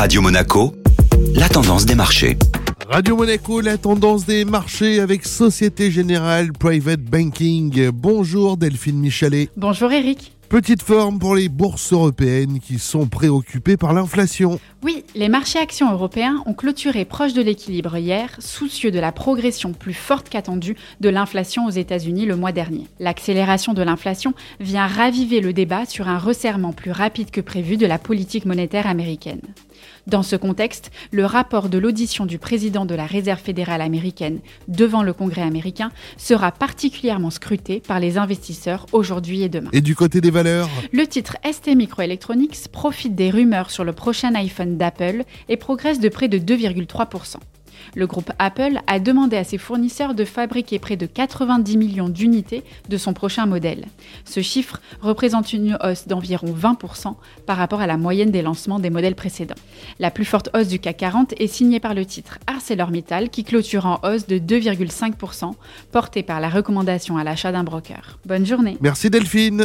Radio Monaco, la tendance des marchés. Radio Monaco, la tendance des marchés avec Société Générale Private Banking. Bonjour Delphine Michalet. Bonjour Eric. Petite forme pour les bourses européennes qui sont préoccupées par l'inflation. Oui, les marchés actions européens ont clôturé proche de l'équilibre hier, soucieux de la progression plus forte qu'attendue de l'inflation aux États-Unis le mois dernier. L'accélération de l'inflation vient raviver le débat sur un resserrement plus rapide que prévu de la politique monétaire américaine. Dans ce contexte, le rapport de l'audition du président de la Réserve fédérale américaine devant le Congrès américain sera particulièrement scruté par les investisseurs aujourd'hui et demain. Et du côté des valeurs? Le titre ST Microelectronics profite des rumeurs sur le prochain iPhone d'Apple et progresse de près de 2,3%. Le groupe Apple a demandé à ses fournisseurs de fabriquer près de 90 millions d'unités de son prochain modèle. Ce chiffre représente une hausse d'environ 20% par rapport à la moyenne des lancements des modèles précédents. La plus forte hausse du CAC 40 est signée par le titre ArcelorMittal qui clôture en hausse de 2,5%, portée par la recommandation à l'achat d'un broker. Bonne journée. Merci Delphine.